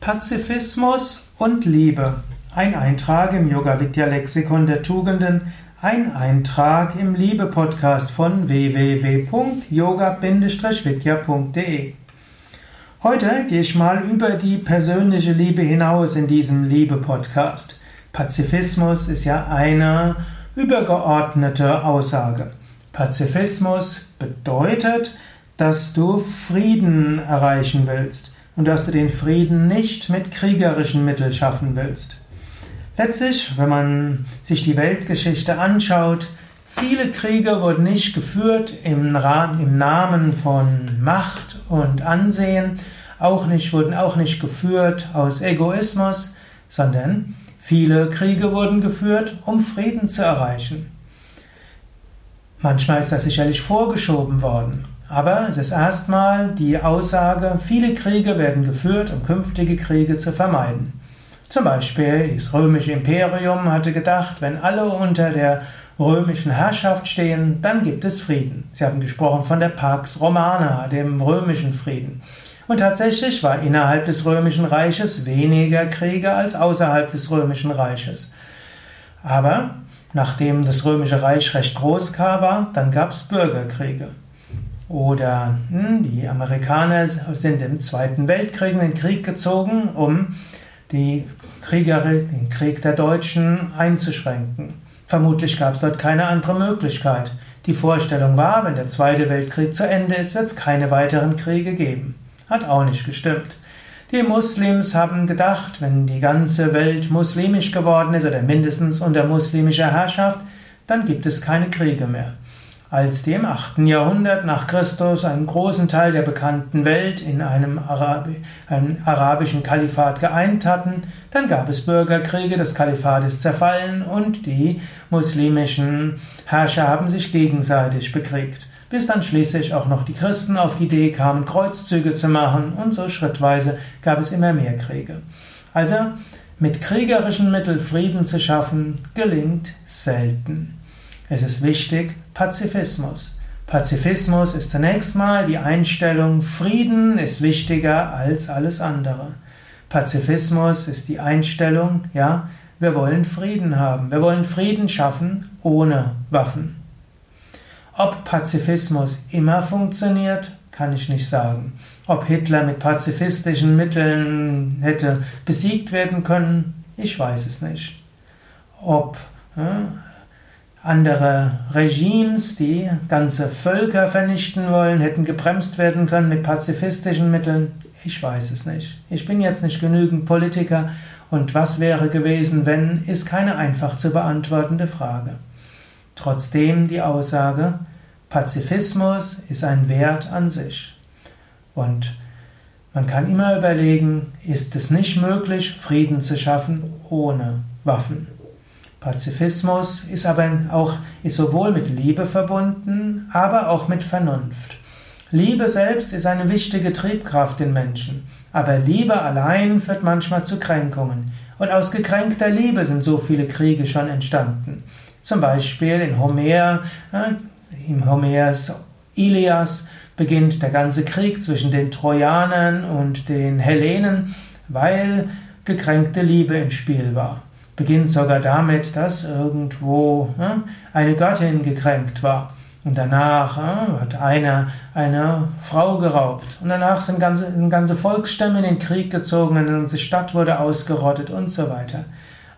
Pazifismus und Liebe. Ein Eintrag im Yoga Vidya Lexikon der Tugenden, ein Eintrag im Liebe Podcast von www.yoga-vidya.de. Heute gehe ich mal über die persönliche Liebe hinaus in diesem Liebe Podcast. Pazifismus ist ja eine übergeordnete Aussage. Pazifismus bedeutet, dass du Frieden erreichen willst und dass du den Frieden nicht mit kriegerischen Mitteln schaffen willst. Letztlich, wenn man sich die Weltgeschichte anschaut, viele Kriege wurden nicht geführt im, im Namen von Macht und Ansehen, auch nicht, wurden auch nicht geführt aus Egoismus, sondern viele Kriege wurden geführt, um Frieden zu erreichen. Manchmal ist das sicherlich vorgeschoben worden. Aber es ist erstmal die Aussage, viele Kriege werden geführt, um künftige Kriege zu vermeiden. Zum Beispiel das römische Imperium hatte gedacht, wenn alle unter der römischen Herrschaft stehen, dann gibt es Frieden. Sie haben gesprochen von der Pax Romana, dem römischen Frieden. Und tatsächlich war innerhalb des römischen Reiches weniger Kriege als außerhalb des römischen Reiches. Aber nachdem das römische Reich recht groß war, dann gab es Bürgerkriege. Oder hm, die Amerikaner sind im Zweiten Weltkrieg in den Krieg gezogen, um die Krieger, den Krieg der Deutschen einzuschränken. Vermutlich gab es dort keine andere Möglichkeit. Die Vorstellung war, wenn der Zweite Weltkrieg zu Ende ist, wird es keine weiteren Kriege geben. Hat auch nicht gestimmt. Die Muslims haben gedacht, wenn die ganze Welt muslimisch geworden ist oder mindestens unter muslimischer Herrschaft, dann gibt es keine Kriege mehr. Als die im 8. Jahrhundert nach Christus einen großen Teil der bekannten Welt in einem, Arabi einem, arabischen Kalifat geeint hatten, dann gab es Bürgerkriege, das Kalifat ist zerfallen und die muslimischen Herrscher haben sich gegenseitig bekriegt. Bis dann schließlich auch noch die Christen auf die Idee kamen, Kreuzzüge zu machen und so schrittweise gab es immer mehr Kriege. Also mit kriegerischen Mitteln Frieden zu schaffen, gelingt selten. Es ist wichtig, Pazifismus. Pazifismus ist zunächst mal die Einstellung, Frieden ist wichtiger als alles andere. Pazifismus ist die Einstellung, ja, wir wollen Frieden haben. Wir wollen Frieden schaffen ohne Waffen. Ob Pazifismus immer funktioniert, kann ich nicht sagen. Ob Hitler mit pazifistischen Mitteln hätte besiegt werden können, ich weiß es nicht. Ob andere Regimes, die ganze Völker vernichten wollen, hätten gebremst werden können mit pazifistischen Mitteln. Ich weiß es nicht. Ich bin jetzt nicht genügend Politiker und was wäre gewesen, wenn, ist keine einfach zu beantwortende Frage. Trotzdem die Aussage, Pazifismus ist ein Wert an sich. Und man kann immer überlegen, ist es nicht möglich, Frieden zu schaffen ohne Waffen? Pazifismus ist aber auch ist sowohl mit Liebe verbunden, aber auch mit Vernunft. Liebe selbst ist eine wichtige Triebkraft in Menschen, aber Liebe allein führt manchmal zu Kränkungen. Und aus gekränkter Liebe sind so viele Kriege schon entstanden. Zum Beispiel in Homer, im Homers Ilias beginnt der ganze Krieg zwischen den Trojanern und den Hellenen, weil gekränkte Liebe im Spiel war beginnt sogar damit, dass irgendwo ne, eine Göttin gekränkt war. Und danach hat einer eine Frau geraubt. Und danach sind ganze, sind ganze Volksstämme in den Krieg gezogen, eine ganze Stadt wurde ausgerottet und so weiter.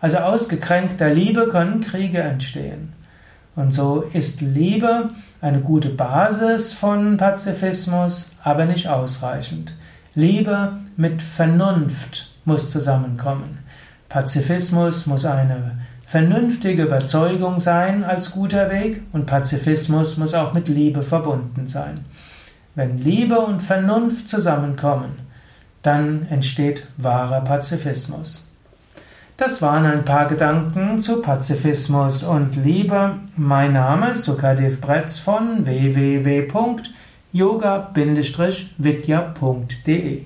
Also aus gekränkter Liebe können Kriege entstehen. Und so ist Liebe eine gute Basis von Pazifismus, aber nicht ausreichend. Liebe mit Vernunft muss zusammenkommen. Pazifismus muss eine vernünftige Überzeugung sein als guter Weg und Pazifismus muss auch mit Liebe verbunden sein. Wenn Liebe und Vernunft zusammenkommen, dann entsteht wahrer Pazifismus. Das waren ein paar Gedanken zu Pazifismus und Liebe. Mein Name ist Sukadev Bretz von www.yoga-vidya.de